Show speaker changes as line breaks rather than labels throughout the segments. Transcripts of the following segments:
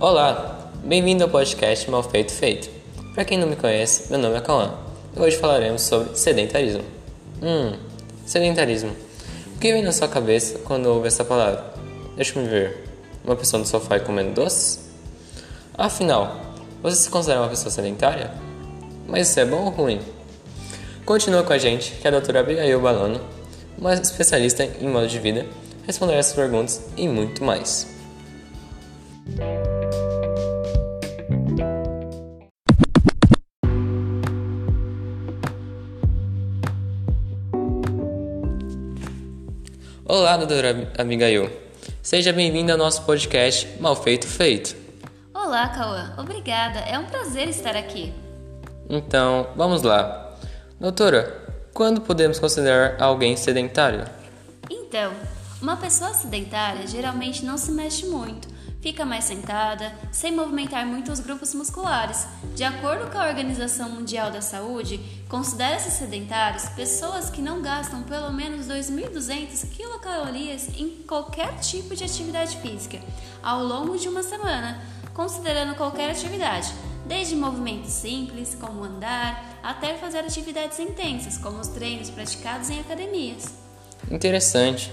Olá, bem-vindo ao podcast Mal Feito Feito. Para quem não me conhece, meu nome é Cauã e hoje falaremos sobre sedentarismo. Hum, sedentarismo. O que vem na sua cabeça quando ouve essa palavra? Deixa-me ver. Uma pessoa no sofá e comendo doces? Afinal, você se considera uma pessoa sedentária? Mas isso é bom ou ruim? Continua com a gente que a doutora Abigail Balano, uma especialista em modo de vida, responderá essas perguntas e muito mais. Olá, doutora Abigail. Seja bem-vinda ao nosso podcast Mal Feito Feito.
Olá, Cauã. Obrigada. É um prazer estar aqui.
Então, vamos lá. Doutora, quando podemos considerar alguém sedentário?
Então, uma pessoa sedentária geralmente não se mexe muito, fica mais sentada, sem movimentar muito os grupos musculares. De acordo com a Organização Mundial da Saúde, considera-se sedentários pessoas que não gastam pelo menos 2.200 quilocalorias em qualquer tipo de atividade física ao longo de uma semana, considerando qualquer atividade, desde movimentos simples, como andar, até fazer atividades intensas, como os treinos praticados em academias.
Interessante.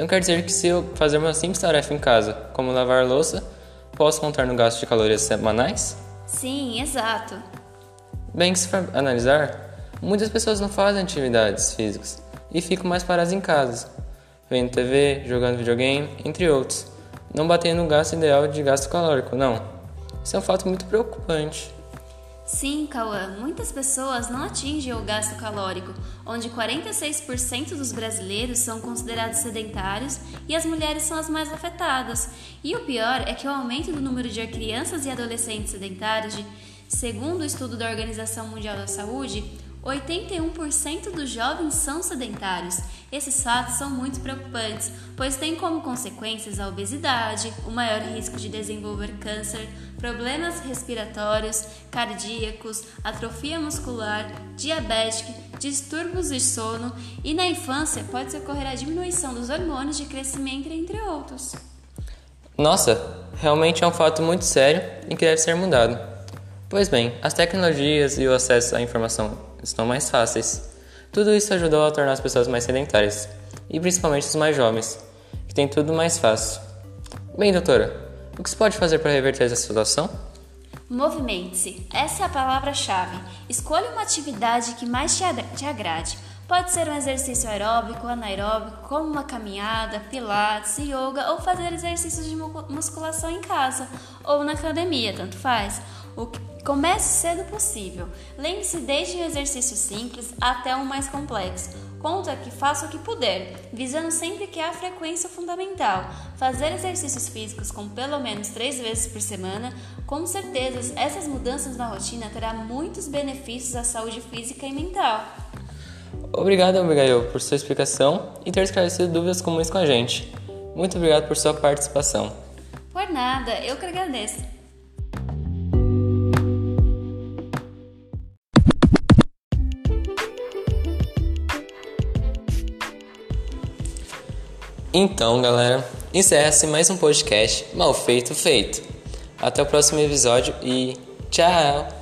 Então quer dizer que se eu fazer uma simples tarefa em casa, como lavar louça, posso contar no gasto de calorias semanais?
Sim, exato.
Bem, se for analisar, muitas pessoas não fazem atividades físicas e ficam mais paradas em casa, vendo TV, jogando videogame, entre outros, não batendo no gasto ideal de gasto calórico, não. Isso é um fato muito preocupante.
Sim, Cauã, muitas pessoas não atingem o gasto calórico, onde 46% dos brasileiros são considerados sedentários e as mulheres são as mais afetadas. E o pior é que o aumento do número de crianças e adolescentes sedentários, de, segundo o estudo da Organização Mundial da Saúde, 81% dos jovens são sedentários. Esses fatos são muito preocupantes, pois têm como consequências a obesidade, o maior risco de desenvolver câncer, problemas respiratórios, cardíacos, atrofia muscular, diabetes, distúrbios de sono e na infância pode ocorrer a diminuição dos hormônios de crescimento, entre outros.
Nossa, realmente é um fato muito sério e que deve ser mudado. Pois bem, as tecnologias e o acesso à informação estão mais fáceis. Tudo isso ajudou a tornar as pessoas mais sedentárias, e principalmente os mais jovens, que têm tudo mais fácil. Bem, doutora, o que se pode fazer para reverter essa situação?
Movimente-se. Essa é a palavra-chave. Escolha uma atividade que mais te agrade. Pode ser um exercício aeróbico, anaeróbico, como uma caminhada, pilates, yoga ou fazer exercícios de musculação em casa ou na academia, tanto faz. O que Comece cedo possível. Lembre-se desde um exercício simples até um mais complexo. Conta que faça o que puder, visando sempre que a frequência fundamental. Fazer exercícios físicos com pelo menos três vezes por semana, com certeza essas mudanças na rotina terá muitos benefícios à saúde física e mental.
Obrigado, Abigail, por sua explicação e ter esclarecido dúvidas comuns com a gente. Muito obrigado por sua participação.
Por nada, eu que agradeço.
Então, galera, encerra-se mais um podcast mal feito feito. Até o próximo episódio e tchau!